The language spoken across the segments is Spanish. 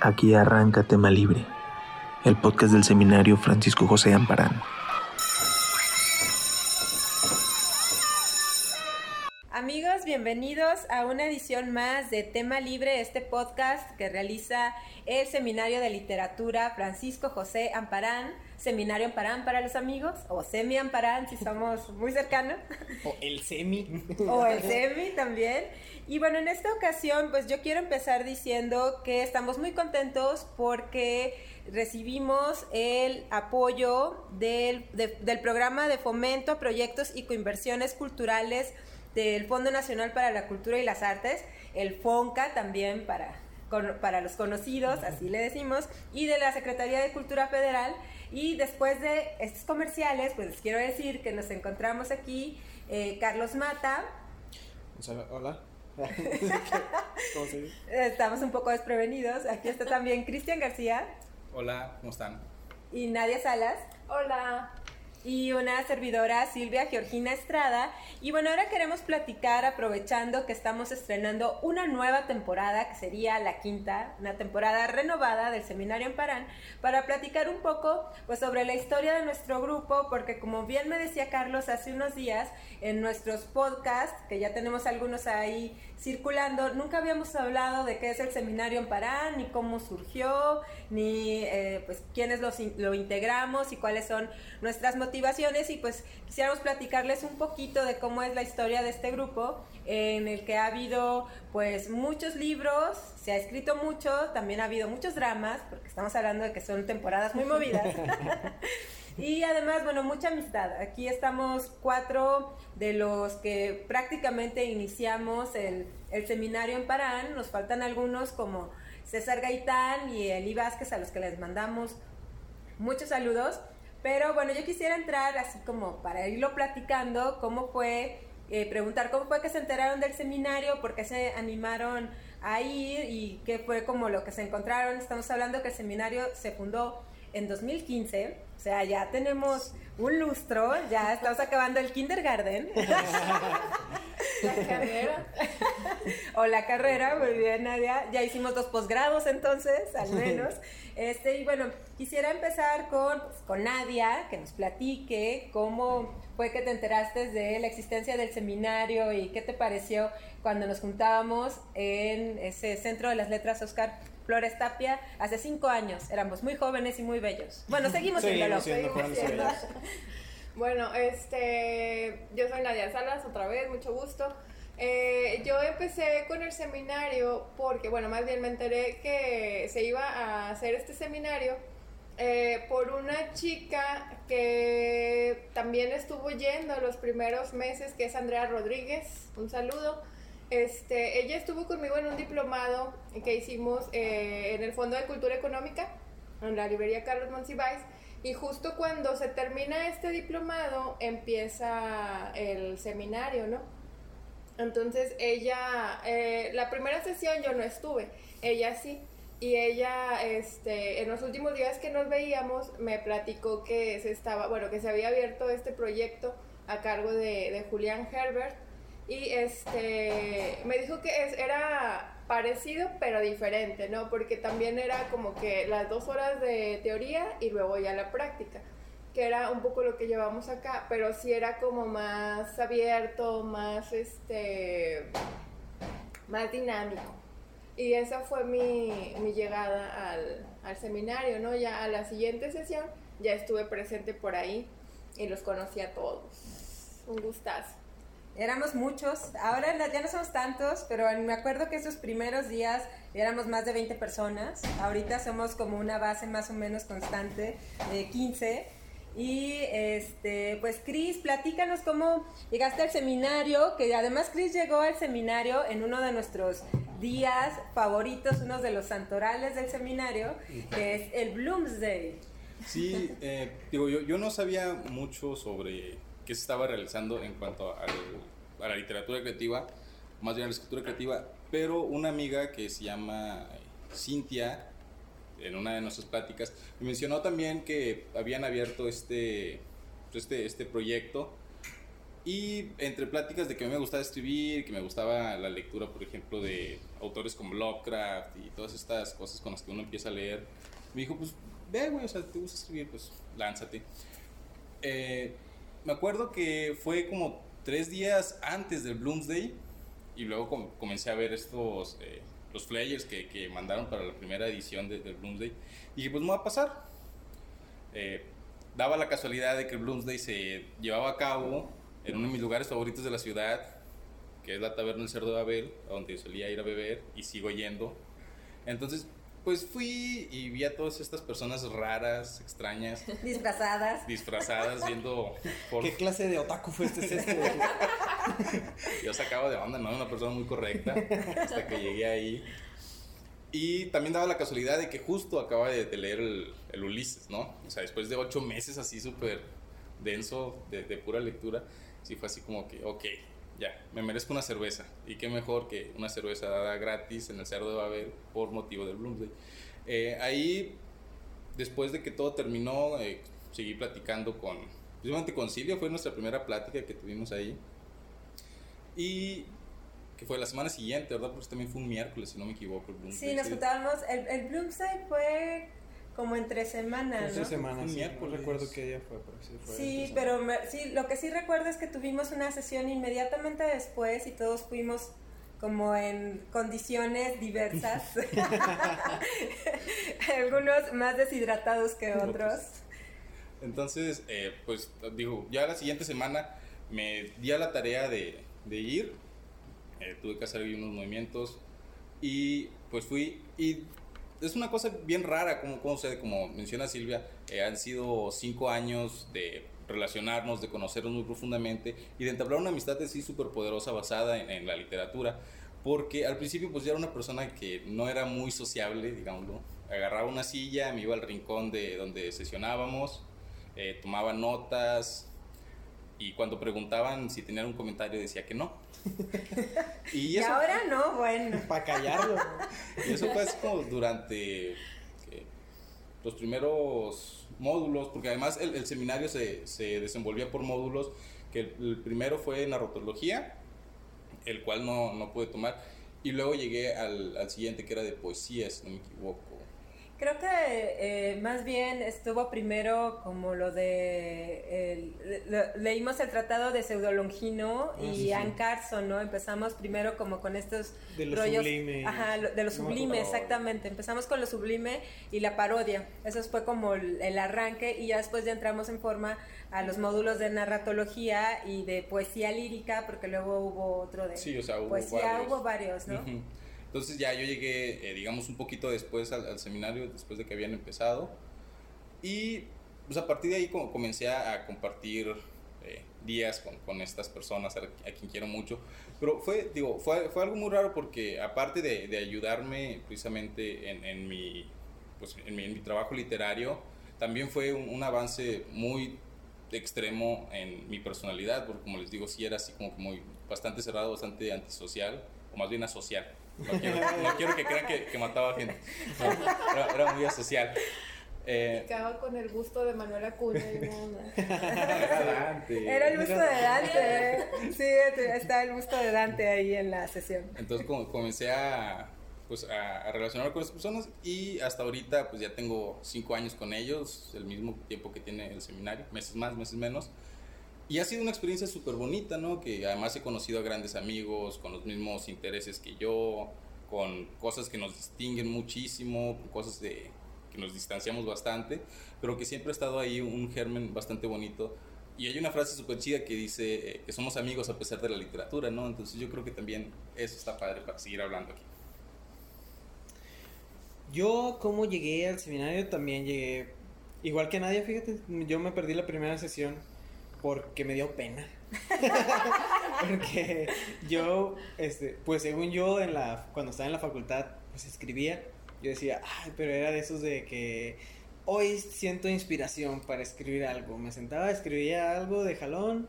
Aquí arranca Tema Libre, el podcast del seminario Francisco José Amparán. Amigos, bienvenidos a una edición más de Tema Libre, este podcast que realiza el Seminario de Literatura Francisco José Amparán, Seminario Amparán para los amigos, o Semi Amparán si somos muy cercanos. O el Semi. o el Semi también. Y bueno, en esta ocasión, pues yo quiero empezar diciendo que estamos muy contentos porque recibimos el apoyo del, del programa de fomento a proyectos y coinversiones culturales del Fondo Nacional para la Cultura y las Artes, el FONCA también para, para los conocidos, así le decimos, y de la Secretaría de Cultura Federal. Y después de estos comerciales, pues les quiero decir que nos encontramos aquí eh, Carlos Mata. Hola. ¿Cómo se Estamos un poco desprevenidos. Aquí está también Cristian García. Hola, ¿cómo están? Y Nadia Salas. Hola y una servidora Silvia Georgina Estrada. Y bueno, ahora queremos platicar aprovechando que estamos estrenando una nueva temporada, que sería la quinta, una temporada renovada del Seminario en Parán, para platicar un poco pues sobre la historia de nuestro grupo, porque como bien me decía Carlos hace unos días, en nuestros podcasts, que ya tenemos algunos ahí circulando, nunca habíamos hablado de qué es el Seminario en Parán, ni cómo surgió, ni eh, pues quiénes lo integramos y cuáles son nuestras motivaciones motivaciones y pues quisiéramos platicarles un poquito de cómo es la historia de este grupo en el que ha habido pues muchos libros, se ha escrito mucho, también ha habido muchos dramas, porque estamos hablando de que son temporadas muy movidas. y además, bueno, mucha amistad. Aquí estamos cuatro de los que prácticamente iniciamos el, el seminario en Parán, nos faltan algunos como César Gaitán y Eli Vázquez a los que les mandamos muchos saludos. Pero bueno, yo quisiera entrar así como para irlo platicando, cómo fue, eh, preguntar cómo fue que se enteraron del seminario, por qué se animaron a ir y qué fue como lo que se encontraron. Estamos hablando que el seminario se fundó en 2015, o sea, ya tenemos un lustro, ya estamos acabando el kindergarten. La carrera. o la carrera, muy bien, Nadia. Ya hicimos dos posgrados entonces, al menos. Este, y bueno, quisiera empezar con, pues, con Nadia, que nos platique cómo fue que te enteraste de la existencia del seminario y qué te pareció cuando nos juntábamos en ese Centro de las Letras Oscar Flores Tapia hace cinco años. Éramos muy jóvenes y muy bellos. Bueno, seguimos siendo, siendo, siendo. Bueno, este, yo soy Nadia Salas, otra vez, mucho gusto. Eh, yo empecé con el seminario porque, bueno, más bien me enteré que se iba a hacer este seminario eh, por una chica que también estuvo yendo los primeros meses, que es Andrea Rodríguez. Un saludo. Este, ella estuvo conmigo en un diplomado que hicimos eh, en el Fondo de Cultura Económica, en la librería Carlos Monsiváis. Y justo cuando se termina este diplomado, empieza el seminario, ¿no? Entonces ella, eh, la primera sesión yo no estuve, ella sí. Y ella, este, en los últimos días que nos veíamos, me platicó que se estaba, bueno, que se había abierto este proyecto a cargo de, de Julián Herbert. Y este, me dijo que es, era parecido pero diferente, ¿no? Porque también era como que las dos horas de teoría y luego ya la práctica, que era un poco lo que llevamos acá, pero sí era como más abierto, más este, más dinámico. Y esa fue mi, mi llegada al, al seminario, ¿no? Ya a la siguiente sesión ya estuve presente por ahí y los conocí a todos. Un gustazo éramos muchos, ahora ya no somos tantos, pero me acuerdo que esos primeros días éramos más de 20 personas, ahorita somos como una base más o menos constante de 15. Y este, pues Cris, platícanos cómo llegaste al seminario, que además Cris llegó al seminario en uno de nuestros días favoritos, uno de los santorales del seminario, que es el Bloomsday. Sí, eh, digo, yo, yo no sabía mucho sobre que se estaba realizando en cuanto a la literatura creativa, más bien a la escritura creativa, pero una amiga que se llama Cintia, en una de nuestras pláticas, me mencionó también que habían abierto este, este, este proyecto Y entre pláticas de que a mí me gustaba escribir, que me gustaba la lectura, por ejemplo, de autores como Lovecraft y todas estas cosas con las que uno empieza a leer, me dijo, pues ve, güey, o sea, te gusta escribir, pues lánzate. Eh, me acuerdo que fue como tres días antes del Bloomsday y luego com- comencé a ver estos, eh, los flyers que, que mandaron para la primera edición de- del Bloomsday. Y dije, pues me va a pasar. Eh, daba la casualidad de que el Bloomsday se llevaba a cabo en uno de mis lugares favoritos de la ciudad, que es la Taberna del Cerdo de Abel, a donde solía ir a beber y sigo yendo. Entonces, pues fui y vi a todas estas personas raras, extrañas, Disfrazadas. disfrazadas, viendo por... ¿Qué clase de otaku fuiste es este? Yo sacaba de onda, ¿no? Una persona muy correcta hasta que llegué ahí. Y también daba la casualidad de que justo acaba de, de leer el, el Ulises, ¿no? O sea, después de ocho meses así súper denso de, de pura lectura, sí fue así como que, ok, ya, me merezco una cerveza. Y qué mejor que una cerveza dada gratis en el Cerdo de Babel por motivo del Bloomsday. Eh, ahí, después de que todo terminó, eh, seguí platicando con, precisamente con Silvia, fue nuestra primera plática que tuvimos ahí. Y que fue la semana siguiente, ¿verdad? Porque también fue un miércoles, si no me equivoco. El Bloomsday, Sí, nos juntábamos. El, el Bloomsday fue como entre semanas, Hace ¿no? semanas, Un sí, no miércoles. recuerdo qué día fue, pero sí fue. Sí, entre pero me- sí, lo que sí recuerdo es que tuvimos una sesión inmediatamente después y todos fuimos como en condiciones diversas. Algunos más deshidratados que otros. Entonces, eh, pues digo, ya la siguiente semana me di a la tarea de, de ir, eh, tuve que hacer unos movimientos y pues fui y es una cosa bien rara, como, como, se- como menciona Silvia, eh, han sido cinco años de relacionarnos, de conocernos muy profundamente y de entablar una amistad así súper poderosa basada en, en la literatura. Porque al principio pues yo era una persona que no era muy sociable, digámoslo. Agarraba una silla, me iba al rincón de donde sesionábamos, eh, tomaba notas y cuando preguntaban si tenían un comentario decía que no. Y, ahora no, bueno. Para callarlo. y eso fue así como durante ¿qué? los primeros módulos, porque además el, el seminario se, se desenvolvía por módulos, que el, el primero fue narratología, el cual no, no pude tomar, y luego llegué al, al siguiente que era de poesía, si no me equivoco. Creo que eh, más bien estuvo primero como lo de... el- le- leímos el tratado de Pseudolongino Ah, y sí. Anne Carson, ¿no? Empezamos primero como con estos De lo rollos... sublime. Ajá, lo- de lo sublime, no. exactamente. Empezamos con lo sublime y la parodia. Eso fue como el, el arranque y ya después ya entramos en forma a los módulos de narratología y de poesía lírica, porque luego hubo otro de... Sí, o sea, hubo poesía, varios. hubo varios, ¿no? Ujú. Entonces ya yo llegué, eh, digamos, un poquito después al, al seminario, después de que habían empezado. Y pues a partir de ahí como comencé a, compartir eh, días con, con estas personas a, a quien quiero mucho. Pero fue, digo, fue, fue algo muy raro porque aparte de, de ayudarme precisamente en, en mi, pues, en, mi, en mi trabajo literario, también fue un, un avance muy extremo en mi personalidad, porque como les digo, sí era así como que muy bastante cerrado, bastante antisocial, o más bien asocial. No quiero, no quiero que crean que, que mataba gente. No, era, era muy asocial. Eh, Acaba con el gusto de Manuel Acuña y Dante. Era el gusto de Dante. Sí, está el gusto de Dante ahí en la sesión. Entonces comencé a, pues, a, a relacionarme con estas personas y hasta ahorita pues ya tengo cinco años con ellos, el mismo tiempo que tiene el seminario, meses más, meses menos. Y ha sido una experiencia súper bonita, ¿no? Que además he conocido a grandes amigos con los mismos intereses que yo, con cosas que nos distinguen muchísimo, con cosas de, que nos distanciamos bastante, pero que siempre ha estado ahí un germen bastante bonito. Y hay una frase súper chida que dice eh, que somos amigos a pesar de la literatura, ¿no? Entonces yo creo que también eso está padre para seguir hablando aquí. Yo, como llegué al seminario, también llegué. Igual que nadie, fíjate. Yo me perdí la primera sesión porque me dio pena. porque yo, este, pues según yo, en la, cuando estaba en la facultad, pues escribía. Yo decía, ay, pero era de esos de que hoy siento inspiración para escribir algo. Me sentaba, escribía algo de jalón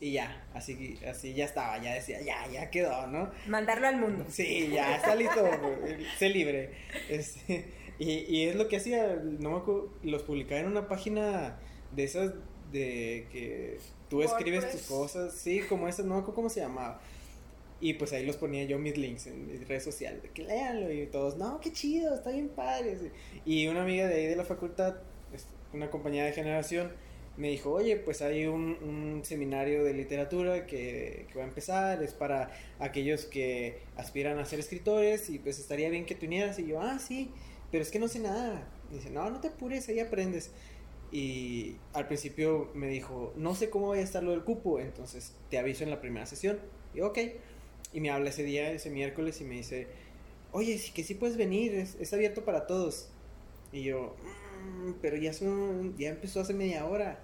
y ya, así, así ya estaba, ya decía, ya, ya quedó, ¿no? Mandarlo al mundo. Sí, ya está listo, sé libre. Este, y, y es lo que hacía, no me acuerdo, los publicaba en una página de esas de que tú escribes tus WordPress. cosas, sí, como eso, no cómo se llamaba. Y pues ahí los ponía yo mis links en mis redes sociales, de que léanlo y todos, no, qué chido, está bien padre. Y una amiga de ahí de la facultad, una compañía de generación, me dijo, oye, pues hay un, un seminario de literatura que, que va a empezar, es para aquellos que aspiran a ser escritores y pues estaría bien que te unieras. Y yo, ah, sí, pero es que no sé nada. Y dice, no, no te apures, ahí aprendes. Y al principio me dijo, no sé cómo vaya a estar lo del cupo, entonces te aviso en la primera sesión. Y ok. Y me habla ese día, ese miércoles, y me dice, oye, sí que sí puedes venir, es, abierto para todos. Y yo, "Mm, pero ya, son, ya empezó hace media hora.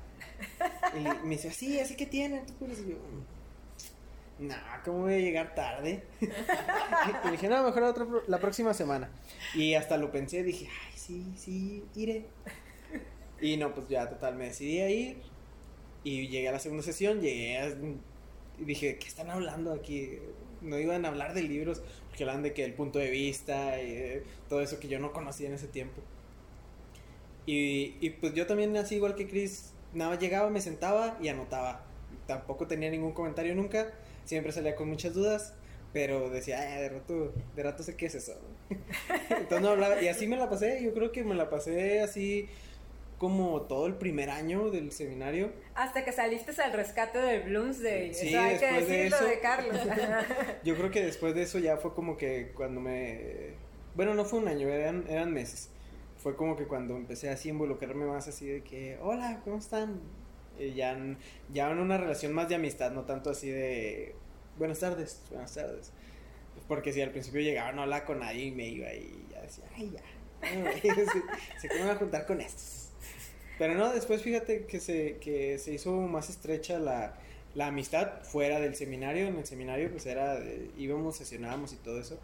Y me dice, sí, así que tiene. ¿tú puedes?". Y yo, "Mm, nah, ¿cómo voy a llegar tarde? y dije, no, mejor la, la próxima semana. Y hasta lo pensé, dije, ay, sí, sí, iré. Y no, pues ya, total, me decidí a ir. Y llegué a la segunda sesión, llegué a- y dije, ¿qué están hablando aquí? No iban a hablar de libros, porque hablan de que el punto de vista y eh, todo eso que yo no conocía en ese tiempo. Y, y pues yo también, así igual que Chris, nada llegaba, me sentaba y anotaba. Tampoco tenía ningún comentario nunca, siempre salía con muchas dudas, pero decía, "Ay, de rato, de rato sé qué es eso. Entonces no hablaba, y así me la pasé, yo creo que me la pasé así como todo el primer año del seminario. Hasta que saliste al rescate de Bloomsday. Sí, eso hay que después de decirlo eso. de Carlos. Yo creo que después de eso ya fue como que cuando me... Bueno, no fue un año, eran, eran meses. Fue como que cuando empecé así a involucrarme más así de que, hola, ¿cómo están? Y ya, en- ya en una relación más de amistad, no tanto así de, buenas tardes, buenas tardes. Porque si al principio llegaba no hablaba con nadie y me iba y ya decía, ay, ya. se, se a juntar con estos. Pero no, después fíjate que se, que se hizo más estrecha la, la amistad fuera del seminario. En el seminario pues era, de- íbamos, sesionábamos y todo eso.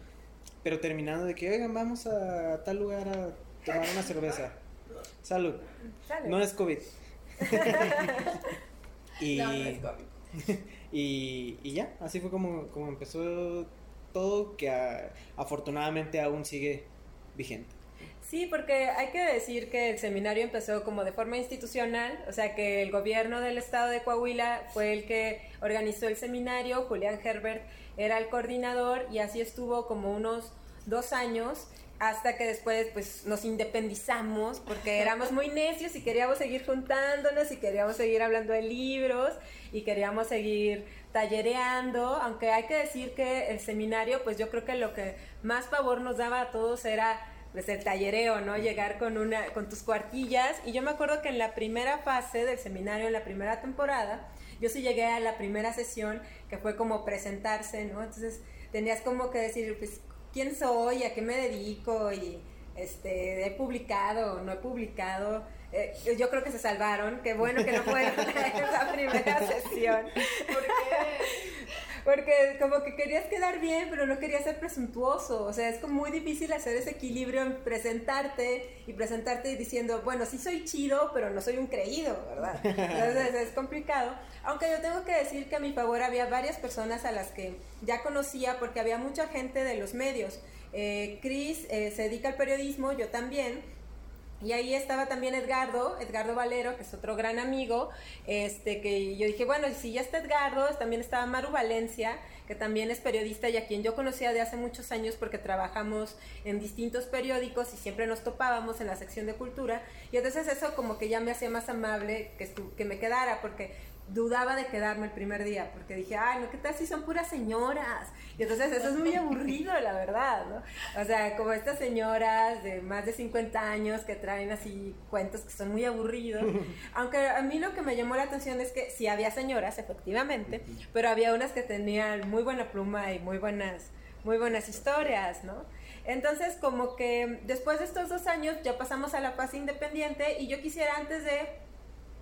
Pero terminando de que, oigan, vamos a tal lugar a tomar una cerveza. Salud. No es COVID. y, No, no es COVID. y, y ya, así fue como, como empezó todo, que a- afortunadamente aún sigue vigente. Sí, porque hay que decir que el seminario empezó como de forma institucional, o sea que el gobierno del estado de Coahuila fue el que organizó el seminario, Julián Herbert era el coordinador y así estuvo como unos dos años hasta que después pues nos independizamos porque éramos muy necios y queríamos seguir juntándonos y queríamos seguir hablando de libros y queríamos seguir tallereando, aunque hay que decir que el seminario pues yo creo que lo que más favor nos daba a todos era pues el tallereo, ¿no? Llegar con una con tus cuartillas y yo me acuerdo que en la primera fase del seminario en la primera temporada yo sí llegué a la primera sesión que fue como presentarse, ¿no? Entonces tenías como que decir pues quién soy, a qué me dedico y este he publicado, no he publicado. Eh, yo creo que se salvaron, qué bueno que no fueron a esa primera sesión. ¿Por qué? Porque como que querías quedar bien, pero no querías ser presuntuoso. O sea, es como muy difícil hacer ese equilibrio en presentarte y presentarte diciendo, bueno, sí soy chido, pero no soy un creído, ¿verdad? Entonces es complicado. Aunque yo tengo que decir que a mi favor había varias personas a las que ya conocía porque había mucha gente de los medios. Eh, Chris eh, se dedica al periodismo, yo también. Y ahí estaba también Edgardo, Edgardo Valero, que es otro gran amigo, este que yo dije, bueno, si ya está Edgardo, también estaba Maru Valencia, que también es periodista y a quien yo conocía de hace muchos años porque trabajamos en distintos periódicos y siempre nos topábamos en la sección de cultura. Y entonces eso como que ya me hacía más amable que, que me quedara, porque dudaba de quedarme el primer día, porque dije, ay, no, ¿qué tal si son puras señoras? Y entonces eso es muy aburrido, la verdad, ¿no? O sea, como estas señoras de más de 50 años que traen así cuentos que son muy aburridos. Aunque a mí lo que me llamó la atención es que sí había señoras, efectivamente, pero había unas que tenían muy buena pluma y muy buenas, muy buenas historias, ¿no? Entonces, como que después de estos dos años ya pasamos a la fase independiente y yo quisiera antes de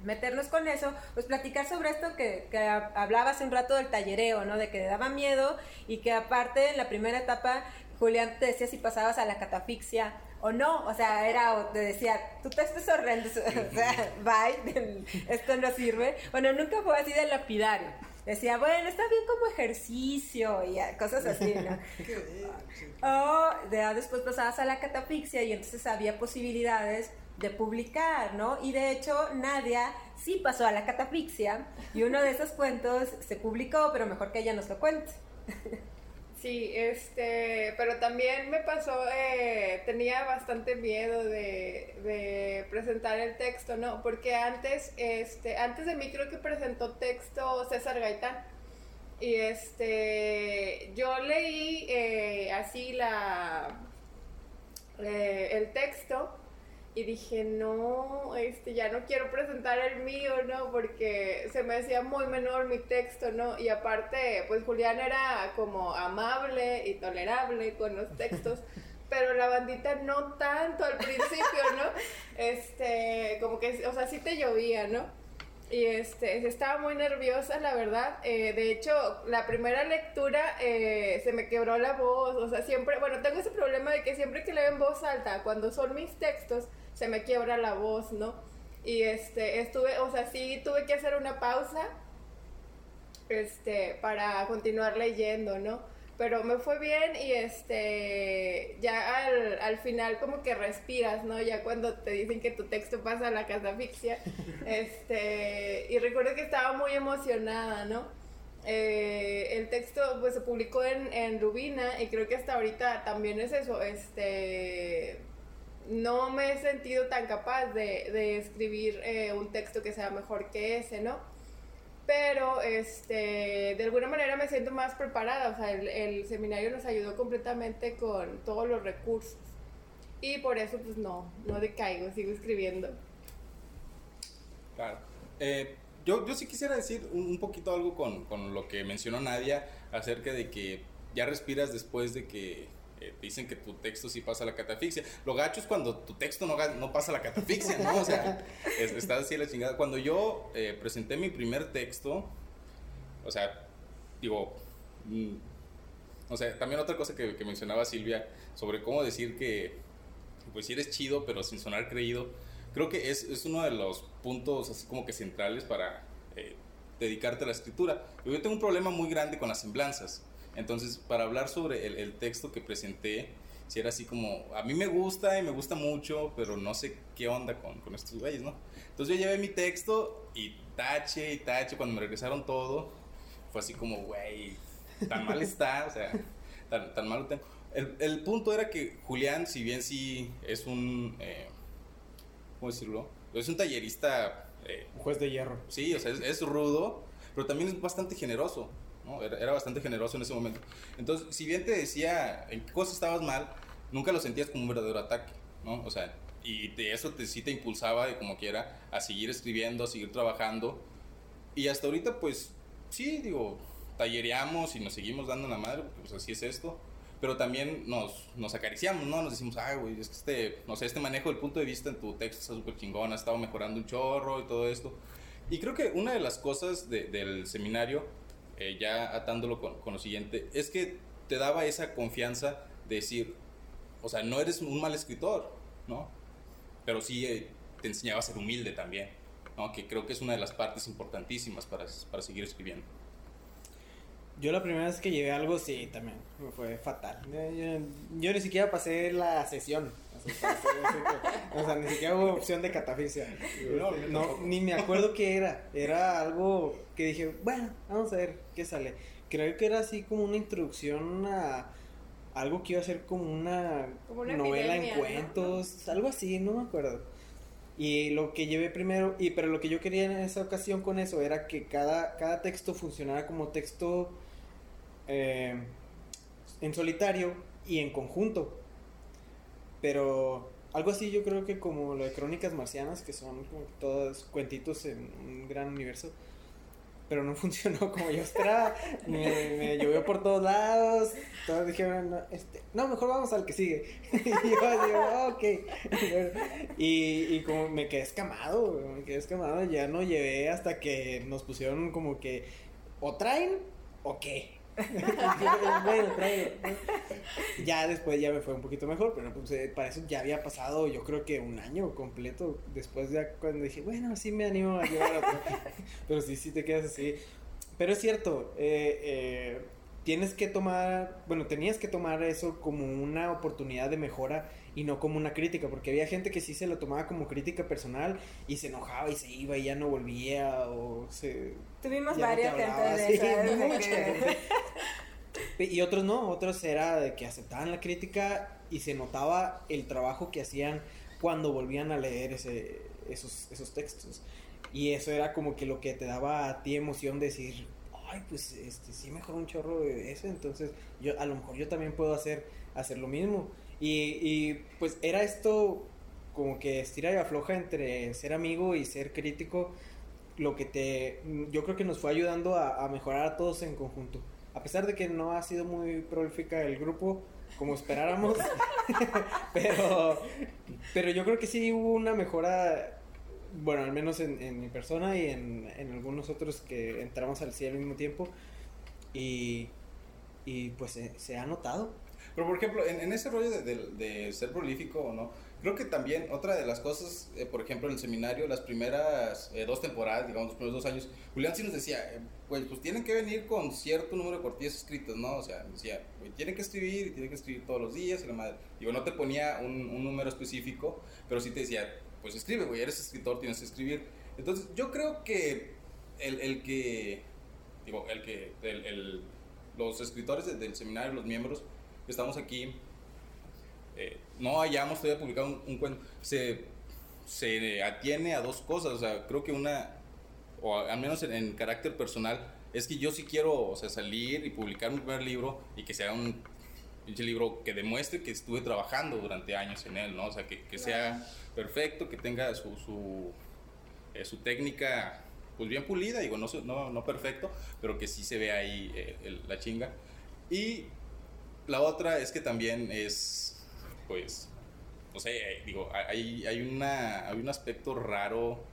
meternos con eso, pues platicar sobre esto que, que ha- hablaba hace un rato del tallereo, ¿no? De que daba miedo y que aparte en la primera etapa Julián te decía si pasabas a la catafixia o no, o sea, era, o te decía, tu texto es horrendo, o sea, bye, esto no sirve. Bueno, nunca fue así de lapidario. Decía, bueno, está bien como ejercicio y cosas así, ¿no? O después pasabas a la catafixia y entonces había posibilidades de publicar, ¿no? Y de hecho, Nadia sí pasó a la catafixia y uno de esos cuentos se publicó, pero mejor que ella nos lo cuente. Sí, este, pero también me pasó, eh, tenía bastante miedo de, presentar el texto, ¿no? Porque antes, este, antes de mí creo que presentó texto César Gaitán. Y este, yo leí eh, así la, eh, el texto y dije, no, este, ya no quiero presentar el mío, ¿no? Porque se me hacía muy menor mi texto, ¿no? Y aparte, pues Julián era como amable y tolerable con los textos, pero la bandita no tanto al principio, ¿no? Este, como que, o sea, sí te llovía, ¿no? Y este, estaba muy nerviosa, la verdad. Eh, de hecho, la primera lectura eh, se me quebró la voz. O sea, siempre, bueno, tengo ese problema de que siempre que leo en voz alta, cuando son mis textos, se me quiebra la voz, ¿no? Y este, estuve, o sea, sí tuve que hacer una pausa, este, para continuar leyendo, ¿no? Pero me fue bien y este, ya al, al final como que respiras, ¿no? Ya cuando te dicen que tu texto pasa a la catafixia, este, y recuerdo que estaba muy emocionada, ¿no? Eh, el texto pues se publicó en, en Rubina y creo que hasta ahorita también es eso, este no me he sentido tan capaz de, escribir eh, un texto que sea mejor que ese, ¿no? Pero este, de alguna manera me siento más preparada, o sea, el, seminario nos ayudó completamente con todos los recursos. Y por eso, pues no, no decaigo, sigo escribiendo. Claro. Eh, yo, yo sí quisiera decir un, poquito algo con, con lo que mencionó Nadia acerca de que ya respiras después de que eh, dicen que tu texto sí pasa la catafixia. Lo gacho es cuando tu texto no, no pasa la catafixia, ¿no? O sea, estás así la chingada. Cuando yo eh, presenté mi primer texto, o sea, digo, mm, o sea, también otra cosa que, mencionaba Silvia sobre cómo decir que, pues si eres chido, pero sin sonar creído, creo que es, es uno de los puntos así como que centrales para eh, dedicarte a la escritura. Yo tengo un problema muy grande con las semblanzas. Entonces, para hablar sobre el, texto que presenté, si era así como, a mí me gusta y me gusta mucho, pero no sé qué onda con, con estos güeyes, ¿no? Entonces yo llevé mi texto y tache y tache, cuando me regresaron todo, fue así como, güey, tan mal está, o sea, tan, tan mal lo tengo. El, el, punto era que Julián, si bien sí es un, eh, ¿cómo decirlo? Es un tallerista... Eh, un juez de hierro. Sí, o sea, es rudo, pero también es bastante generoso. Era, bastante generoso en ese momento. Entonces, si bien te decía en qué cosas estabas mal, nunca lo sentías como un verdadero ataque, ¿no? O sea, y de eso te, sí te impulsaba, de como quiera, a seguir escribiendo, a seguir trabajando. Y hasta ahorita, pues, sí, digo, tallereamos y nos seguimos dando la madre, pues así es esto. Pero también nos, nos acariciamos, ¿no? Nos decimos, ay, güey, es que este, no sé, este manejo del punto de vista en tu texto está súper chingón, ha estado mejorando un chorro y todo esto. Y creo que una de las cosas del seminario eh, ya atándolo con, con, lo siguiente, es que te daba esa confianza de decir, o sea, no eres un mal escritor, ¿no? Pero sí eh, te enseñaba a ser humilde también, ¿no? Que creo que es una de las partes importantísimas para, para seguir escribiendo. Yo la primera vez que llevé algo, sí, también, fue fatal. Yo, ni siquiera pasé la sesión. O sea, ni siquiera hubo opción de catafixia. No, ni me acuerdo qué era. Era algo que dije, bueno, vamos a ver qué sale. Creo que era así como una introducción a algo que iba a ser como una, novela en cuentos, algo así, no me acuerdo. Y lo que llevé primero, y pero lo que yo quería en esa ocasión con eso era que cada, cada texto funcionara como texto eh, en solitario y en conjunto. Pero algo así yo creo que como lo de Crónicas Marcianas, que son como todos cuentitos en un gran universo. Pero no funcionó como yo esperaba. me, llovió por todos lados. Todos dijeron, no, este, no, mejor vamos al que sigue. y yo digo, ok. y, y como me quedé escamado, me quedé escamado. Ya no llevé hasta que nos pusieron como que, o traen o qué. Ya después ya me fue un poquito mejor, pero pues, eh, para eso ya había pasado yo creo que un año completo después de cuando dije, bueno, sí me animo a llevar otro. pero sí, sí te quedas así. Pero es cierto, eh, eh, tienes que tomar, bueno, tenías que tomar eso como una oportunidad de mejora y no como una crítica, porque había gente que sí se lo tomaba como crítica personal y se enojaba y se iba y ya no volvía o se... Tuvimos no varias hablaba, gente de sí, que- Y otros no, otros era de que aceptaban la crítica y se notaba el trabajo que hacían cuando volvían a leer ese, esos, esos textos. Y eso era como que lo que te daba a ti emoción de decir, ay, pues este, sí mejoró un chorro de eso, entonces yo a lo mejor yo también puedo hacer, hacer lo mismo. Y, pues era esto como que estira y afloja entre ser amigo y ser crítico, lo que te, yo creo que nos fue ayudando a, mejorar a todos en conjunto. A pesar de que no ha sido muy prolífica el grupo, como esperáramos, pero, pero yo creo que sí hubo una mejora, bueno, al menos en, en mi persona y en, en algunos otros que entramos al CIE al mismo tiempo, y, y pues se, se ha notado. Pero por ejemplo, en, ese rollo de, ser prolífico o no, creo que también otra de las cosas, eh, por ejemplo, en el seminario, las primeras eh, dos temporadas, digamos, los primeros dos años, Julián sí nos decía, eh, pues, pues tienen que venir con cierto número de cuartillas escritas, ¿no? O sea, decía, "Güey, tienen que escribir y tienen que escribir todos los días y la madre. Digo, no te ponía un, un número específico, pero sí te decía, pues escribe, güey, eres escritor, tienes que escribir. Entonces, yo creo que el, que, digo, el que, el- los escritores de- del seminario, los miembros, que estamos aquí, eh, no hayamos todavía publicado un, un cuento, se, se atiene a dos cosas. O sea, creo que una, o al menos en, en carácter personal, es que yo sí quiero o sea, salir y publicar mi primer libro y que sea un pinche libro que demuestre que estuve trabajando durante años en él, ¿no? O sea, que, que sea perfecto, que tenga su, su, eh, su técnica pues bien pulida, digo, no, no, no perfecto, pero que sí se ve ahí eh, el- la chinga. Y la otra es que también es, pues, no sé, eh, digo, hay, hay, una, hay un aspecto raro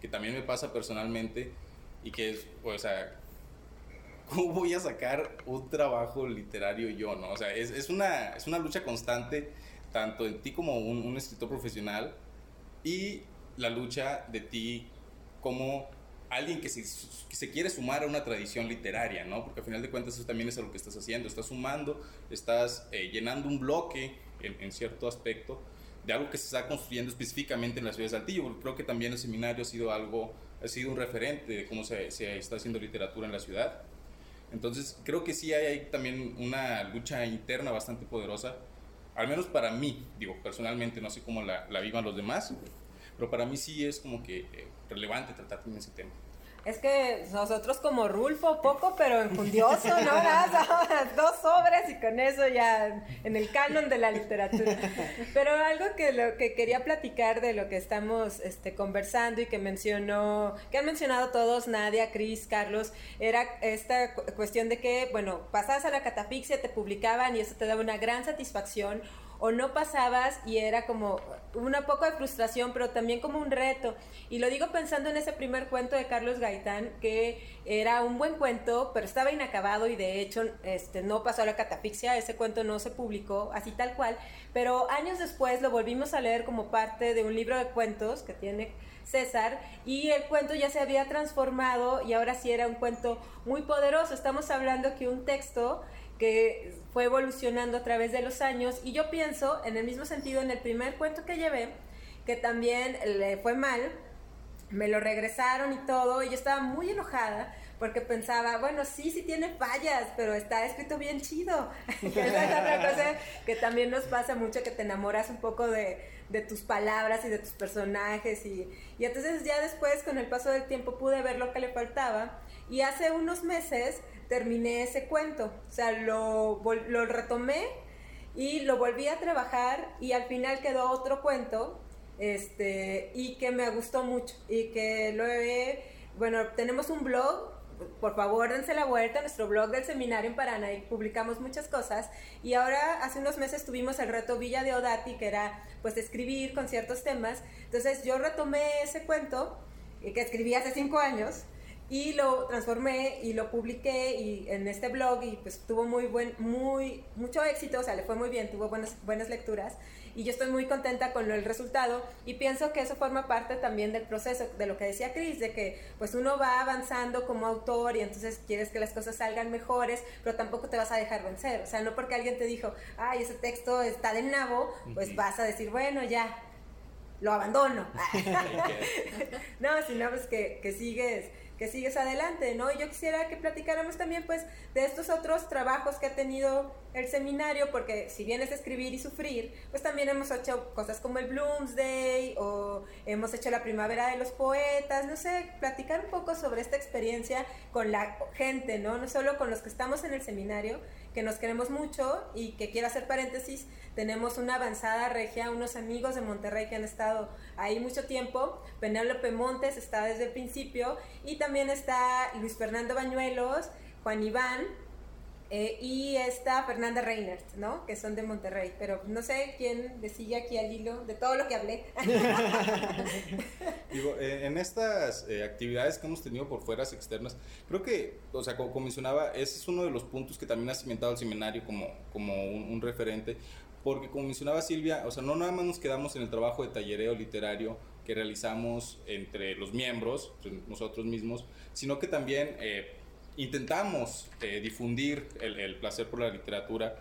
que también me pasa personalmente y que es, pues, o sea, ¿cómo voy a sacar un trabajo literario yo, no? O sea, es, es, una, es una lucha constante, tanto en ti como un, un escritor profesional y la lucha de ti como alguien que se, que se quiere sumar a una tradición literaria, ¿no? Porque al final de cuentas eso también es lo que estás haciendo, estás sumando, estás eh, llenando un bloque en, en cierto aspecto de algo que se está construyendo específicamente en la ciudad de Saltillo, creo que también el seminario ha sido algo, ha sido un referente de cómo se, se está haciendo literatura en la ciudad. Entonces, creo que sí hay, hay también una lucha interna bastante poderosa, al menos para mí, digo, personalmente, no sé cómo la, la vivan los demás, pero para mí sí es como que eh, relevante tratar también ese tema. Es que nosotros como Rulfo, poco pero enjundioso, ¿no? Dos sobres y con eso ya en el canon de la literatura. Pero algo que lo que quería platicar de lo que estamos este, conversando y que mencionó, que han mencionado todos, Nadia, Cris, Carlos, era esta cu- cuestión de que, bueno, pasabas a la catafixia, te publicaban y eso te daba una gran satisfacción o no pasabas y era como una poco de frustración, pero también como un reto. Y lo digo pensando en ese primer cuento de Carlos Gaitán, que era un buen cuento, pero estaba inacabado y de hecho este, no pasó a la catafixia, ese cuento no se publicó así tal cual, pero años después lo volvimos a leer como parte de un libro de cuentos que tiene César y el cuento ya se había transformado y ahora sí era un cuento muy poderoso. Estamos hablando que un texto fue evolucionando a través de los años y yo pienso en el mismo sentido en el primer cuento que llevé que también le fue mal me lo regresaron y todo y yo estaba muy enojada porque pensaba, bueno, sí, sí tiene fallas, pero está escrito bien chido. Es otra cosa que también nos pasa mucho, que te enamoras un poco de, de tus palabras y de tus personajes y, y entonces ya después con el paso del tiempo pude ver lo que le faltaba y hace unos meses terminé ese cuento, o sea, lo, retomé y lo volví a trabajar y al final quedó otro cuento este y que me gustó mucho y que lo he bueno tenemos un blog por favor dense la vuelta a nuestro blog del seminario en Paraná y publicamos muchas cosas. Y ahora hace unos meses tuvimos el reto Villa de Odati que era pues escribir con ciertos temas. Entonces yo retomé ese cuento eh, que escribí hace cinco años y lo transformé y lo publiqué y en este blog y pues tuvo muy buen muy mucho éxito o sea le fue muy bien tuvo buenas buenas lecturas y yo estoy muy contenta con el resultado y pienso que eso forma parte también del proceso de lo que decía Cris de que pues uno va avanzando como autor y entonces quieres que las cosas salgan mejores pero tampoco te vas a dejar vencer o sea no porque alguien te dijo ay ese texto está de nabo pues vas a decir bueno ya lo abandono no sino pues que, que sigues que sigues adelante, ¿no? Y yo quisiera que platicáramos también, pues, de estos otros trabajos que ha tenido el seminario, porque si bien es escribir y sufrir, pues también hemos hecho cosas como el Bloomsday o hemos hecho la Primavera de los Poetas, no sé, platicar un poco sobre esta experiencia con la gente, ¿no? No solo con los que estamos en el seminario, que nos queremos mucho y que quiero hacer paréntesis, tenemos una avanzada regia, unos amigos de Monterrey que han estado ahí mucho tiempo. Penélope Montes está desde el principio y también está Luis Fernando Bañuelos, Juan Iván, eh, y está Fernanda Reinert, ¿no? Que son de Monterrey. Pero no sé quién le sigue aquí al hilo de todo lo que hablé. Digo, eh, en estas eh, actividades que hemos tenido por fueras externas, creo que, o sea, como, mencionaba, ese es uno de los puntos que también ha cimentado el seminario como, como un, un referente, porque como mencionaba Silvia, o sea, no nada más nos quedamos en el trabajo de tallereo literario que realizamos entre los miembros, nosotros mismos, sino que también eh, intentamos eh, difundir el, placer por la literatura,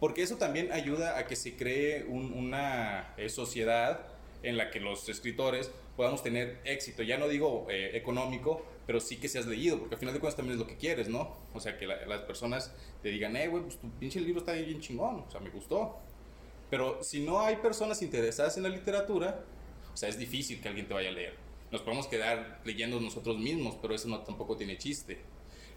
porque eso también ayuda a que se cree una eh, sociedad en la que los escritores podamos tener éxito, ya no digo económico, pero sí que seas leído, porque al final de cuentas también es lo que quieres, ¿no? O sea, que las personas te digan, eh, güey, pues tu pinche libro está bien chingón, o sea, me gustó. Pero si no hay personas interesadas en la literatura, o sea, es difícil que alguien te vaya a leer. Nos podemos quedar leyendo nosotros mismos, pero eso no tampoco tiene chiste.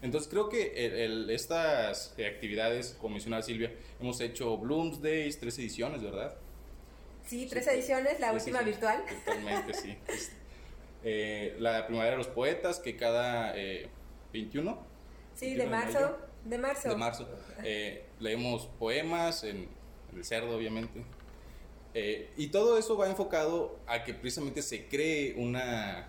Entonces creo que estas actividades, como mencionaba Silvia, hemos hecho Bloomsdays, tres ediciones, ¿verdad? Sí, tres ediciones, la última virtual. Totalmente, sí. eh, la Primavera de los Poetas, que cada eh, 21. Sí, de, marzo. De, marzo. De marzo. Eh, leemos poemas en el cerdo, obviamente. Eh, y todo eso va enfocado a que precisamente se cree una,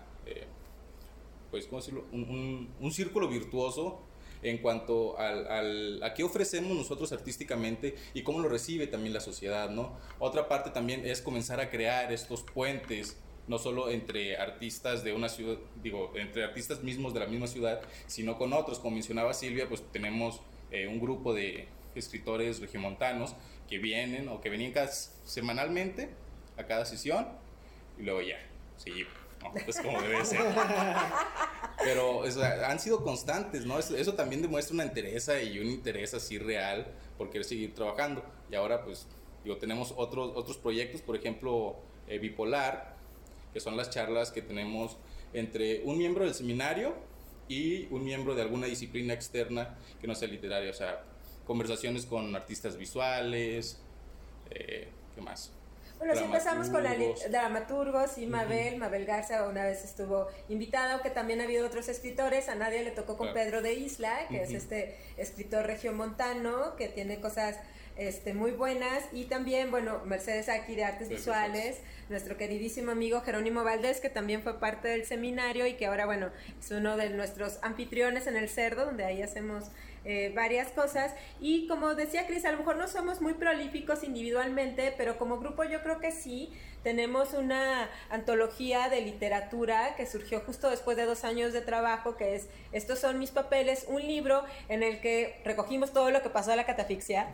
pues, ¿cómo decirlo? Un, un, círculo virtuoso en cuanto al, al, a qué ofrecemos nosotros artísticamente y cómo lo recibe también la sociedad, ¿no? Otra parte también es comenzar a crear estos puentes no solo entre artistas de una ciudad, digo, entre artistas mismos de la misma ciudad, sino con otros. Como mencionaba Silvia, pues tenemos eh, un grupo de escritores regiomontanos que vienen o que venían semanalmente a cada sesión y luego ya, sí, pues como debe ser. Pero han sido constantes, ¿no? Eso, también demuestra una interés y un interés así real por querer seguir trabajando. Y ahora pues, digo, tenemos otros, otros proyectos, por ejemplo, eh, Bipolar, que son las charlas que tenemos entre un miembro del seminario y un miembro de alguna disciplina externa que no sea literaria, o sea, conversaciones con artistas visuales, eh, ¿qué más? Bueno, si empezamos con la dramaturgos. y Mabel, Mabel Garza una vez estuvo invitada, que también ha habido otros escritores, a nadie le tocó con Pedro de Isla, que es este escritor regiomontano, que tiene cosas este, muy buenas, y también, bueno, Mercedes aquí de Artes Visuales, nuestro queridísimo amigo Jerónimo Valdés, que también fue parte del seminario y que ahora, bueno, es uno de nuestros anfitriones en el Cerdo, donde ahí hacemos eh, varias cosas. Y como decía Cris, a lo mejor no somos muy prolíficos individualmente, pero como grupo yo creo que sí. Tenemos una antología de literatura que surgió justo después de dos años de trabajo, que es Estos son mis papeles, un libro en el que recogimos todo lo que pasó a la catafixia,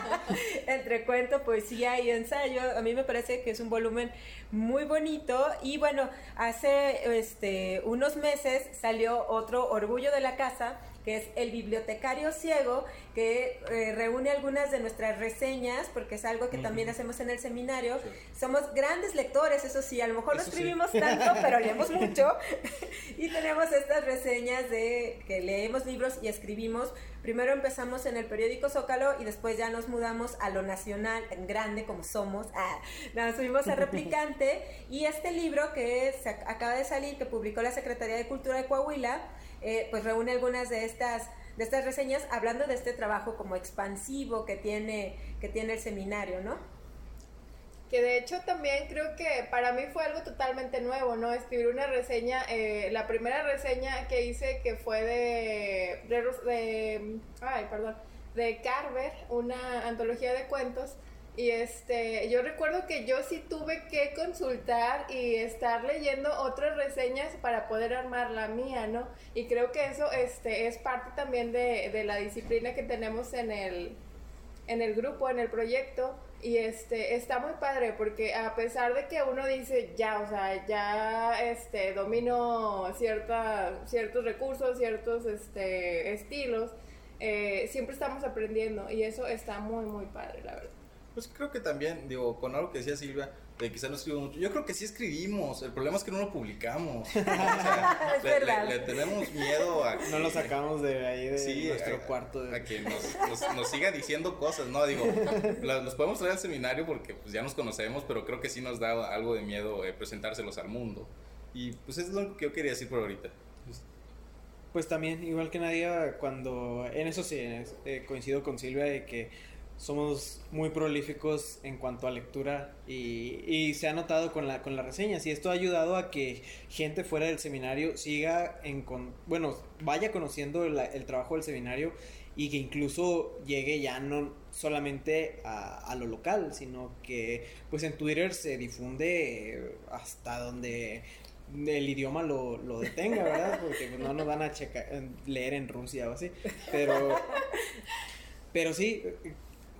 entre cuento, poesía y ensayo. A mí me parece que es un volumen muy bonito y bueno, hace este, unos meses salió otro Orgullo de la Casa, que es el bibliotecario ciego, que eh, reúne algunas de nuestras reseñas, porque es algo que también hacemos en el seminario. Somos grandes lectores, eso sí, a lo mejor no escribimos tanto, pero leemos mucho. y tenemos estas reseñas de que leemos libros y escribimos. Primero empezamos en el periódico Zócalo y después ya nos mudamos a lo nacional, en grande como somos. Ah, nos subimos a Replicante y este libro que acaba de salir, que publicó la Secretaría de Cultura de Coahuila, eh, pues reúne algunas de estas, de estas reseñas hablando de este trabajo como expansivo que tiene, que tiene el seminario, ¿no? que de hecho también creo que para mí fue algo totalmente nuevo, ¿no? Escribir una reseña, eh, la primera reseña que hice que fue de, de, de, ay, perdón, de Carver, una antología de cuentos, y este, yo recuerdo que yo sí tuve que consultar y estar leyendo otras reseñas para poder armar la mía, ¿no? Y creo que eso este, es parte también de, de la disciplina que tenemos en el, en el grupo, en el proyecto. Y este, está muy padre porque a pesar de que uno dice, ya, o sea, ya este, domino cierta, ciertos recursos, ciertos este, estilos, eh, siempre estamos aprendiendo y eso está muy, muy padre, la verdad. Pues creo que también, digo, con algo que decía Silvia, de quizá no escribimos mucho. Yo creo que sí escribimos, el problema es que no lo publicamos. O sea, Es le, verdad. le- le tenemos miedo a No lo sacamos de ahí de Sí, nuestro a- cuarto. a que nos, nos- nos siga diciendo cosas, ¿no? Digo, la- los podemos traer al seminario porque pues ya nos conocemos, pero creo que sí nos da algo de miedo eh, presentárselos al mundo. Y pues es lo que yo quería decir por ahorita. Pues también, igual que Nadia, cuando en eso sí eh, coincido con Silvia de que somos muy prolíficos en cuanto a lectura y, se ha notado con, la, con las reseñas y esto ha ayudado a que gente fuera del seminario siga en con, bueno, vaya conociendo el trabajo del seminario y que incluso llegue ya no solamente a, lo local, sino que pues en Twitter se difunde eh, hasta donde el idioma lo, lo detenga, ¿verdad? Porque pues, no nos van a checar, leer en Rusia o así. Pero, pero sí,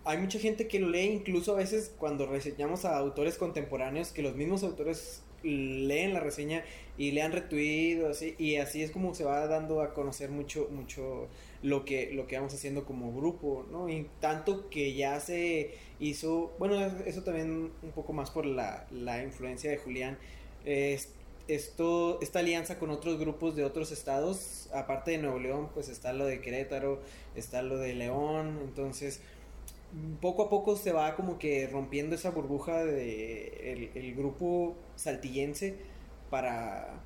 hay mucha gente que lo lee, incluso a veces cuando reseñamos a autores contemporáneos, que los mismos autores leen la reseña y le han retuido así y así es como se va dando a conocer mucho mucho lo que lo que vamos haciendo como grupo no y tanto que ya se hizo bueno eso también un poco más por la, la influencia de Julián es- esto esta alianza con otros grupos de otros estados aparte de Nuevo León pues está lo de Querétaro está lo de León entonces poco a poco se va como que rompiendo esa burbuja de el, grupo saltillense para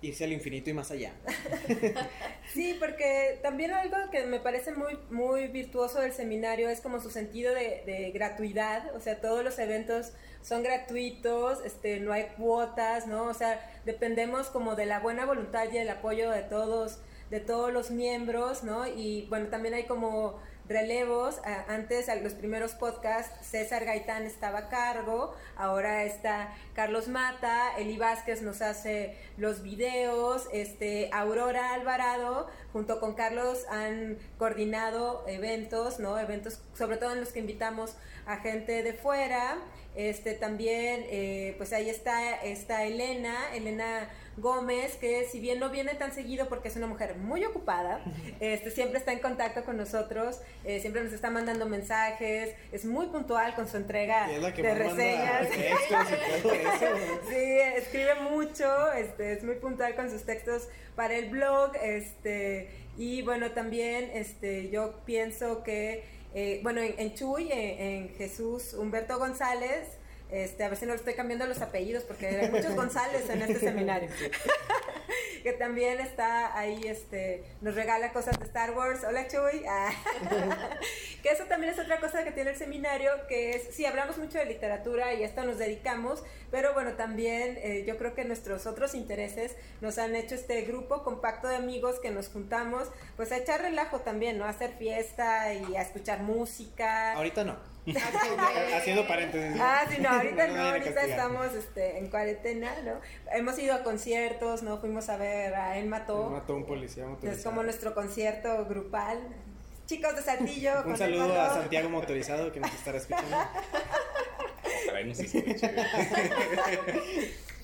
irse al infinito y más allá. Sí, porque también algo que me parece muy, muy virtuoso del seminario es como su sentido de, de gratuidad, o sea, todos los eventos son gratuitos, este, no hay cuotas, ¿no? O sea, dependemos como de la buena voluntad y el apoyo de todos, de todos los miembros, ¿no? Y bueno, también hay como relevos. Antes, los primeros podcasts, César Gaitán estaba a cargo, ahora está Carlos Mata, Eli Vázquez nos hace los videos, este, Aurora Alvarado, junto con Carlos, han coordinado eventos, ¿no? Eventos, sobre todo en los que invitamos a gente de fuera. Este, también, eh, pues ahí está, está Elena, Elena Gómez, que si bien no viene tan seguido porque es una mujer muy ocupada, este, siempre está en contacto con nosotros, eh, siempre nos está mandando mensajes, es muy puntual con su entrega Y es la que de reseñas. textos y. Sí, escribe mucho, este, es muy puntual con sus textos para el blog, este, y bueno, también este, yo pienso que, eh, bueno, en, en Chuy, en, en Jesús Humberto González, este, a ver si no le estoy cambiando los apellidos porque hay muchos González en este seminario. que también está ahí, este, nos regala cosas de Star Wars. Hola Chuy. Ah. que eso también es otra cosa que tiene el seminario, que es, sí, hablamos mucho de literatura y a esto nos dedicamos, pero bueno, también eh, yo creo que nuestros otros intereses nos han hecho este grupo compacto de amigos que nos juntamos, pues a echar relajo también, ¿no? A hacer fiesta y a escuchar música. Ahorita no. Haciendo paréntesis. Ah, sí, no, ahorita No ahorita estamos este, en cuarentena, ¿no? Hemos ido a conciertos, ¿no? Fuimos a ver a Él Mató. Mató a un policía motorizado. Es como nuestro concierto grupal. Chicos de Saltillo. con Un Él saludo Mató. a Santiago Motorizado que nos estará escuchando.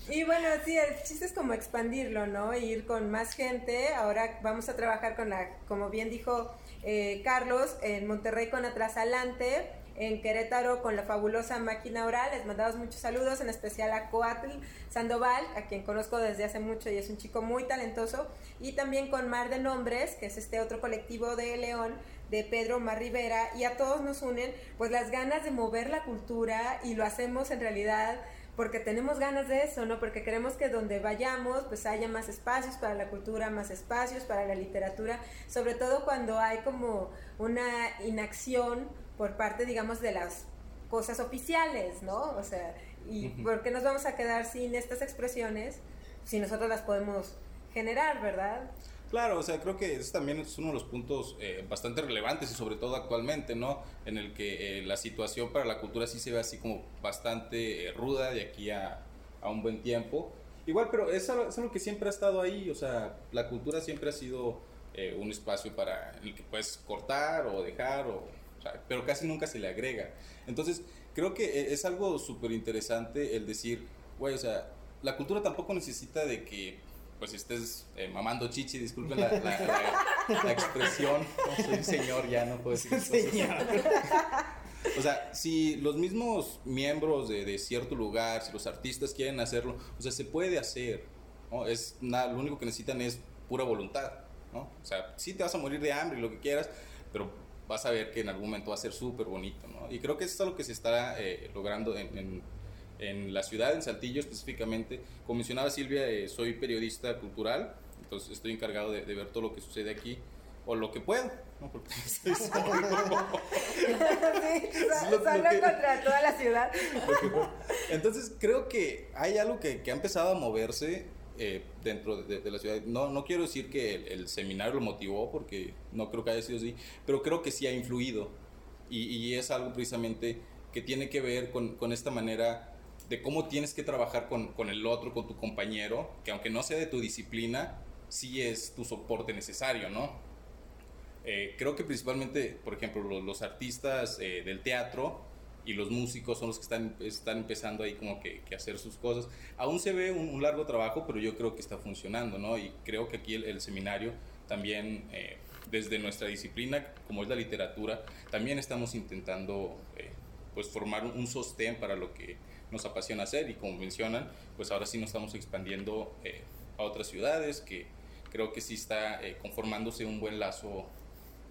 Y bueno, sí, el chiste es como expandirlo, ¿no? Ir con más gente. Ahora vamos a trabajar con la, como bien dijo eh, Carlos, en Monterrey con Atrasalante, en Querétaro con la fabulosa máquina oral. Les mandamos muchos saludos, en especial a Coatl Sandoval, a quien conozco desde hace mucho y es un chico muy talentoso. Y también con Mar de Nombres, que es este otro colectivo de León de Pedro Mar Rivera y a todos nos unen pues las ganas de mover la cultura y lo hacemos en realidad porque tenemos ganas de eso, ¿no? Porque queremos que donde vayamos, pues haya más espacios para la cultura, más espacios para la literatura, sobre todo cuando hay como una inacción por parte, digamos, de las cosas oficiales, ¿no? O sea, ¿y por qué nos vamos a quedar sin estas expresiones si nosotros las podemos generar, verdad? Claro, o sea, creo que ese también es uno de los puntos eh, bastante relevantes y sobre todo actualmente, ¿no? En el que eh, la situación para la cultura sí se ve así como bastante eh, ruda de aquí a, a, un buen tiempo. Igual, pero es algo, es algo, que siempre ha estado ahí, o sea, la cultura siempre ha sido un espacio para el que puedes cortar o dejar, o, pero casi nunca se le agrega. Entonces, creo que es algo súper interesante el decir, güey, o sea, la cultura tampoco necesita de que pues estés eh, mamando chichi, disculpen la, la, expresión, no soy señor ya, no puedo decir señor. O sea, si los mismos miembros de, de, cierto lugar, si los artistas quieren hacerlo, o sea, se puede hacer, ¿no? Es nada, lo único que necesitan es pura voluntad, ¿no? O sea, sí te vas a morir de hambre y lo que quieras, pero vas a ver que en algún momento va a ser súper bonito, ¿no? Y creo que eso es algo que se está eh, logrando en, en en la ciudad, en Saltillo específicamente. Como mencionaba Silvia, eh, soy periodista cultural, entonces estoy encargado de, ver todo lo que sucede aquí, o lo que puedo, ¿no? Porque estoy solo. contra toda la ciudad. Entonces creo que hay algo que, que ha empezado a moverse eh, dentro de, la ciudad. No, no quiero decir que el, seminario lo motivó, porque no creo que haya sido así, pero creo que sí ha influido. Y, y es algo precisamente que tiene que ver con, con esta manera de cómo tienes que trabajar con, con, el otro, con tu compañero, que aunque no sea de tu disciplina, sí es tu soporte necesario, ¿no? Eh, creo que principalmente, por ejemplo, los, artistas eh, del teatro y los músicos son los que están, están empezando ahí como que, que hacer sus cosas. Aún se ve un, largo trabajo, pero yo creo que está funcionando, ¿no? Y creo que aquí el, seminario también, eh, desde nuestra disciplina, como es la literatura, también estamos intentando pues formar un sostén para lo que nos apasiona hacer y como mencionan, pues ahora sí nos estamos expandiendo eh, a otras ciudades que creo que sí está eh, conformándose un buen lazo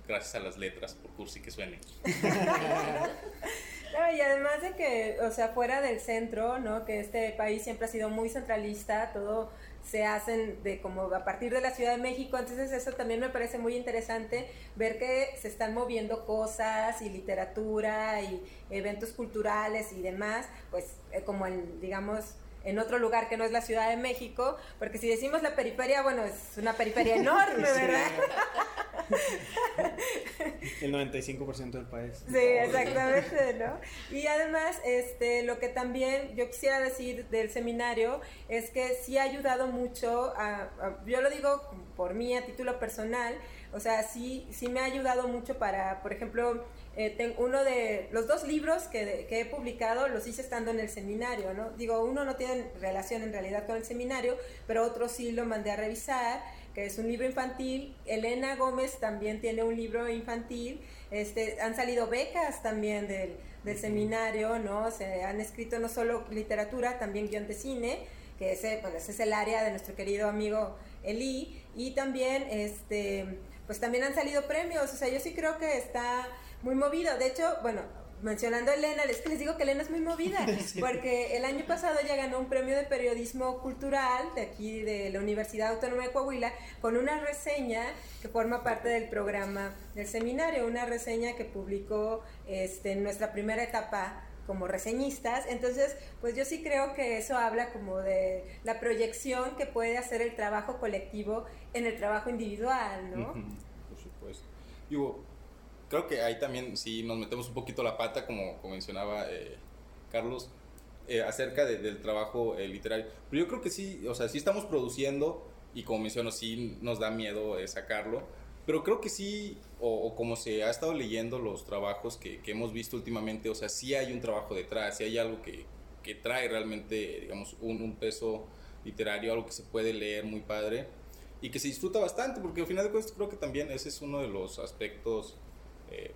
gracias a las letras, por cursi que suene. y además de que, o sea, fuera del centro, ¿no? Que este país siempre ha sido muy centralista, todo se hacen de como a partir de la Ciudad de México, entonces eso también me parece muy interesante ver que se están moviendo cosas y literatura y eventos culturales y demás, pues eh, como en, digamos, en otro lugar que no es la Ciudad de México, porque si decimos la periferia, bueno, es una periferia enorme, ¿verdad? El 95% del país. Sí, exactamente, ¿no? Y además, este, lo que también yo quisiera decir del seminario es que sí ha ayudado mucho, a, yo lo digo por mí a título personal, o sea, sí, sí me ha ayudado mucho para, por ejemplo, eh, uno de los dos libros que, que, he publicado los hice estando en el seminario, ¿no? Digo, uno no tiene relación en realidad con el seminario, pero otro sí lo mandé a revisar que es un libro infantil. Elena Gómez también tiene un libro infantil. Este, han salido becas también del, del seminario, ¿no? Se han escrito no solo literatura, también guion de cine, que ese, bueno, ese es el área de nuestro querido amigo Eli. Y también, este, pues también han salido premios. O sea, yo sí creo que está muy movido. De hecho, bueno, mencionando a Elena, es que les digo que Elena es muy movida, porque el año pasado ya ganó un premio de periodismo cultural de aquí de la Universidad Autónoma de Coahuila con una reseña que forma parte del programa del seminario, una reseña que publicó este, en nuestra primera etapa como reseñistas. Entonces, pues yo sí creo que eso habla como de la proyección que puede hacer el trabajo colectivo en el trabajo individual, ¿no? Por supuesto creo que ahí también sí nos metemos un poquito la pata, como, mencionaba eh, Carlos, eh, acerca del trabajo eh, literario. Pero yo creo que sí, o sea, sí estamos produciendo y como menciono, sí nos da miedo sacarlo. Pero creo que sí, o, como se ha estado leyendo los trabajos que, que, hemos visto últimamente, o sea, sí hay un trabajo detrás, sí hay algo que, que trae realmente, digamos, un, un peso literario, algo que se puede leer muy padre y que se disfruta bastante, porque al final de cuentas creo que también ese es uno de los aspectos eh,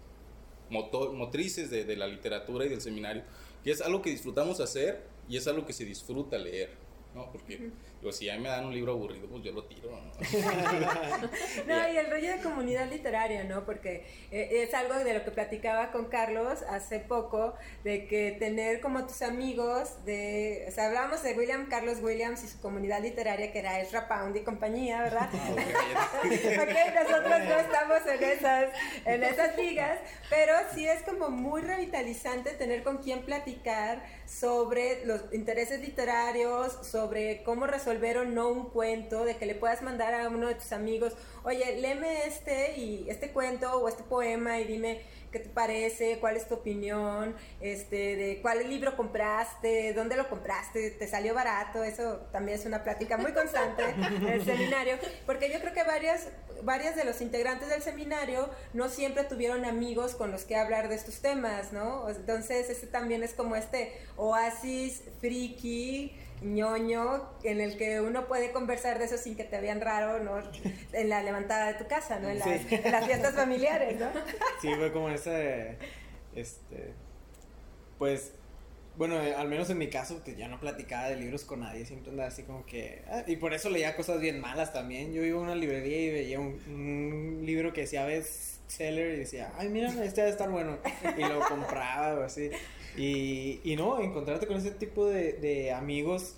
motrices de, la literatura y del seminario, que es algo que disfrutamos hacer y es algo que se disfruta leer. ¿No? Porque, digo, si a mí me dan un libro aburrido, pues yo lo tiro, ¿no? No, y el rollo de comunidad literaria, ¿no? Porque eh, es algo de lo que platicaba con Carlos hace poco, de que tener como tus amigos de, o sea, hablábamos de William Carlos Williams y su comunidad literaria que era Ezra Pound y compañía, ¿verdad? Ah, ok, nosotros no estamos en esas, en esas ligas, pero sí es como muy revitalizante tener con quién platicar sobre los intereses literarios, sobre cómo resolver o no un cuento, de que le puedas mandar a uno de tus amigos, oye, léeme este y este cuento o este poema y dime qué te parece, cuál es tu opinión, este, de cuál libro compraste, dónde lo compraste, te salió barato, eso también es una plática muy constante en el seminario, porque yo creo que varias, varias de los integrantes del seminario no siempre tuvieron amigos con los que hablar de estos temas, ¿no? Entonces, este también es como este oasis friki, ñoño, en el que uno puede conversar de eso sin que te vean raro, ¿no? En la levantada de tu casa, ¿no? En las, Sí. en las fiestas familiares, ¿no? Sí, fue como ese, este, pues, bueno, eh, al menos en mi caso, que ya no platicaba de libros con nadie, siempre andaba así como que, ah, y por eso leía cosas bien malas también. Yo iba a una librería y veía un, un libro que decía bestseller y decía, ay, mira, este debe estar bueno, y lo compraba o así. Y, y no, encontrarte con ese tipo de, de amigos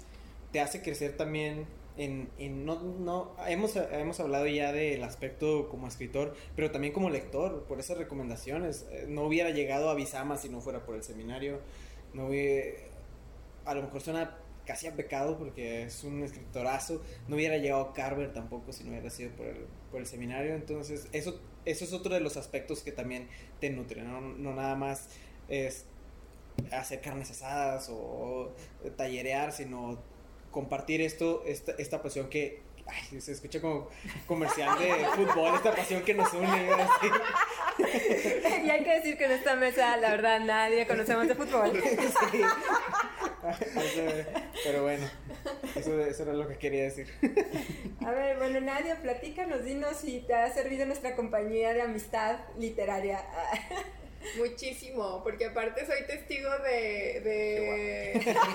te hace crecer también en, en no, no hemos, hemos hablado ya del aspecto como escritor, pero también como lector, por esas recomendaciones. Eh, No hubiera llegado a Bizama si no fuera por el seminario. No hubiera, a lo mejor suena casi a pecado porque es un escritorazo. No hubiera llegado a Carver tampoco si no hubiera sido por el, por el seminario. Entonces, eso, eso es otro de los aspectos que también te nutren, no, no nada más es hacer carnes asadas o tallerear, sino compartir esto, esta, esta pasión que ay, se escucha como comercial de fútbol, esta pasión que nos une. así. y hay que decir que en esta mesa, la verdad, nadie conocemos de fútbol. Sí. Pero bueno, eso, eso era lo que quería decir. A ver, bueno, Nadia, platícanos, dinos si te ha servido nuestra compañía de amistad literaria. Muchísimo, porque aparte soy testigo de... de...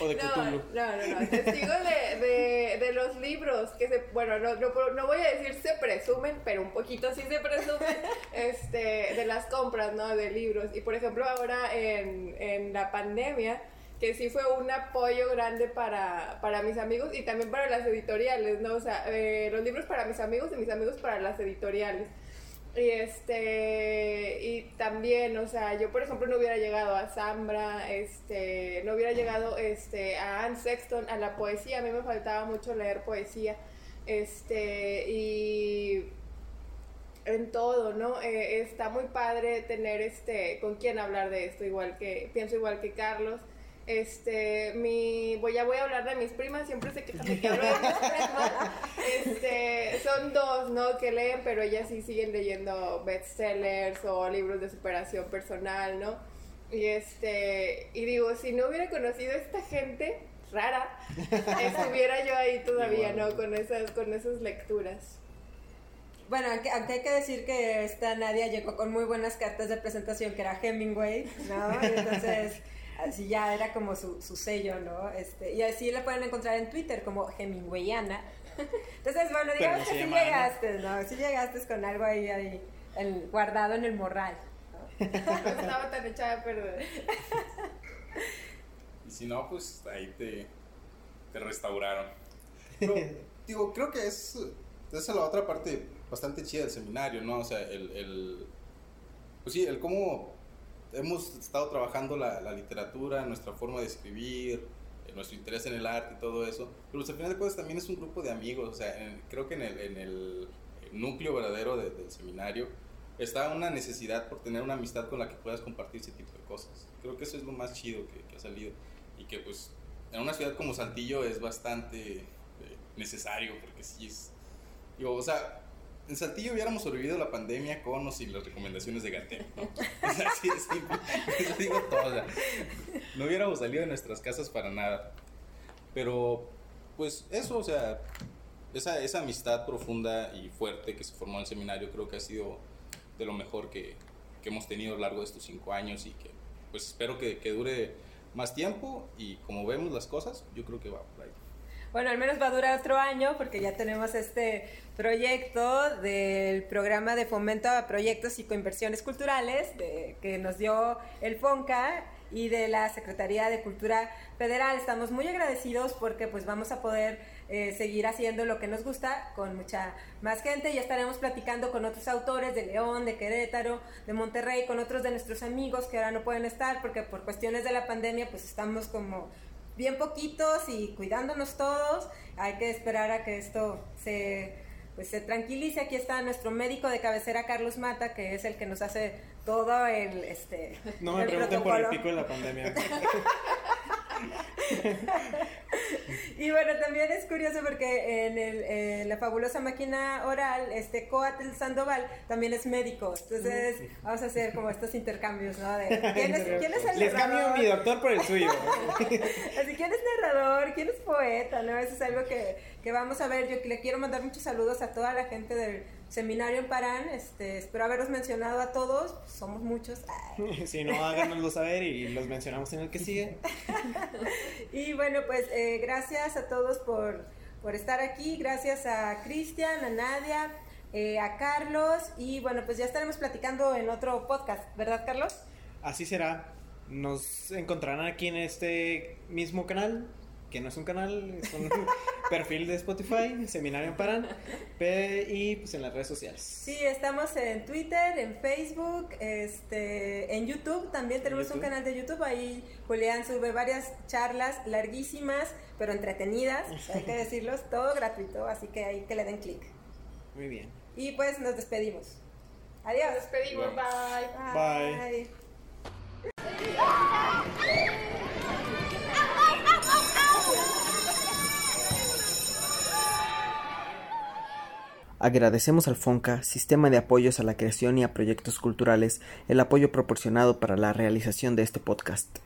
O de No, no, no, no, testigo de, de, de los libros que se, bueno, no, no, no voy a decir se presumen, pero un poquito sí se presumen, este, de las compras, ¿no? De libros. Y por ejemplo ahora en, en la pandemia, que sí fue un apoyo grande para, para mis amigos y también para las editoriales, ¿no? O sea, eh, los libros para mis amigos y mis amigos para las editoriales. Y este, y también, o sea, yo por ejemplo no hubiera llegado a Zambra, este, no hubiera llegado este, a Anne Sexton, a la poesía, a mí me faltaba mucho leer poesía, este, y en todo, ¿no? Eh, está muy padre tener este, con quién hablar de esto, igual que, pienso igual que Carlos. Este, mi, voy, ya voy a hablar de mis primas, siempre se quejan de que hablo de mis primas. Este, son dos, ¿no? Que leen, pero ellas sí siguen leyendo bestsellers o libros de superación personal, ¿no? Y este, y digo, si no hubiera conocido a esta gente rara, estuviera yo ahí todavía. ¿no? Con esas, con esas lecturas. Bueno, aunque, aunque hay que decir que esta Nadia llegó con muy buenas cartas de presentación, que era Hemingway, ¿no? Entonces, así ya era como su, su sello, ¿no? Este, y así la pueden encontrar en Twitter como Hemingwayana. Entonces, bueno, digamos no que sí llama llegaste, ¿no? Sí llegaste con algo ahí, ahí el- guardado en el morral. ¿no? No estaba tan echada a perder. Y si no, pues ahí te, te restauraron. Pero, digo, creo que es, esa es la otra parte bastante chida del seminario, ¿no? O sea, el, el pues sí, el cómo hemos estado trabajando la, la literatura, nuestra forma de escribir, eh, nuestro interés en el arte y todo eso. Pero pues, al final de cuentas también es un grupo de amigos, o sea, en- creo que en el, en el núcleo verdadero de- del seminario está una necesidad por tener una amistad con la que puedas compartir ese tipo de cosas. Creo que eso es lo más chido que, que ha salido y que pues en una ciudad como Saltillo es bastante eh, necesario porque sí es... Digo, o sea, en Saltillo hubiéramos sobrevivido la pandemia con o sin las recomendaciones de Gatel, ¿no? Así de simple. Eso digo todo. no hubiéramos salido de nuestras casas para nada. Pero, pues eso, o sea, esa, esa amistad profunda y fuerte que se formó en el seminario creo que ha sido de lo mejor que, que hemos tenido a lo largo de estos cinco años y que pues espero que, que dure más tiempo y como vemos las cosas, yo creo que va por ahí. Bueno, al menos va a durar otro año porque ya tenemos este proyecto del programa de fomento a proyectos y coinversiones culturales de, que nos dio el FONCA y de la Secretaría de Cultura Federal. Estamos muy agradecidos porque pues vamos a poder eh, seguir haciendo lo que nos gusta con mucha más gente. Ya estaremos platicando con otros autores de León, de Querétaro, de Monterrey, con otros de nuestros amigos que ahora no pueden estar porque por cuestiones de la pandemia pues estamos como bien poquitos y cuidándonos todos. Hay que esperar a que esto se, pues, se tranquilice. Aquí está nuestro médico de cabecera, Carlos Mata, que es el que nos hace todo el... Este, No me el pregunten por el pico de la pandemia. Y bueno, también es curioso porque en, el, en la fabulosa máquina oral, este Coatl Sandoval también es médico. Entonces, vamos a hacer como estos intercambios, ¿no? De quién es, quién es el Les cambio mi doctor por el suyo. Así, ¿quién es ¿Quién es poeta? ¿No? Eso es algo que, que vamos a ver. Yo le quiero mandar muchos saludos a toda la gente del seminario en Parán. Este, espero haberos mencionado a todos. Pues, somos muchos. Si no, háganoslo saber y los mencionamos en el que sigue. Y bueno, pues eh, gracias a todos por, por estar aquí. Gracias a Cristian, a Nadia, eh, a Carlos. Y bueno, pues ya estaremos platicando en otro podcast, ¿verdad, Carlos? Así será. Nos encontrarán aquí en este mismo canal, que no es un canal, es un perfil de Spotify, Seminario en Parán, y pues en las redes sociales. Sí, estamos en Twitter, en Facebook, este, en YouTube. También tenemos un canal de YouTube. Ahí Julián sube varias charlas larguísimas, pero entretenidas, hay que decirlos, todo gratuito. Así que ahí que le den clic. Muy bien. Y pues nos despedimos. Adiós. Nos despedimos, bye. Bye. Agradecemos al FONCA, Sistema de Apoyos a la Creación y a Proyectos Culturales, el apoyo proporcionado para la realización de este podcast.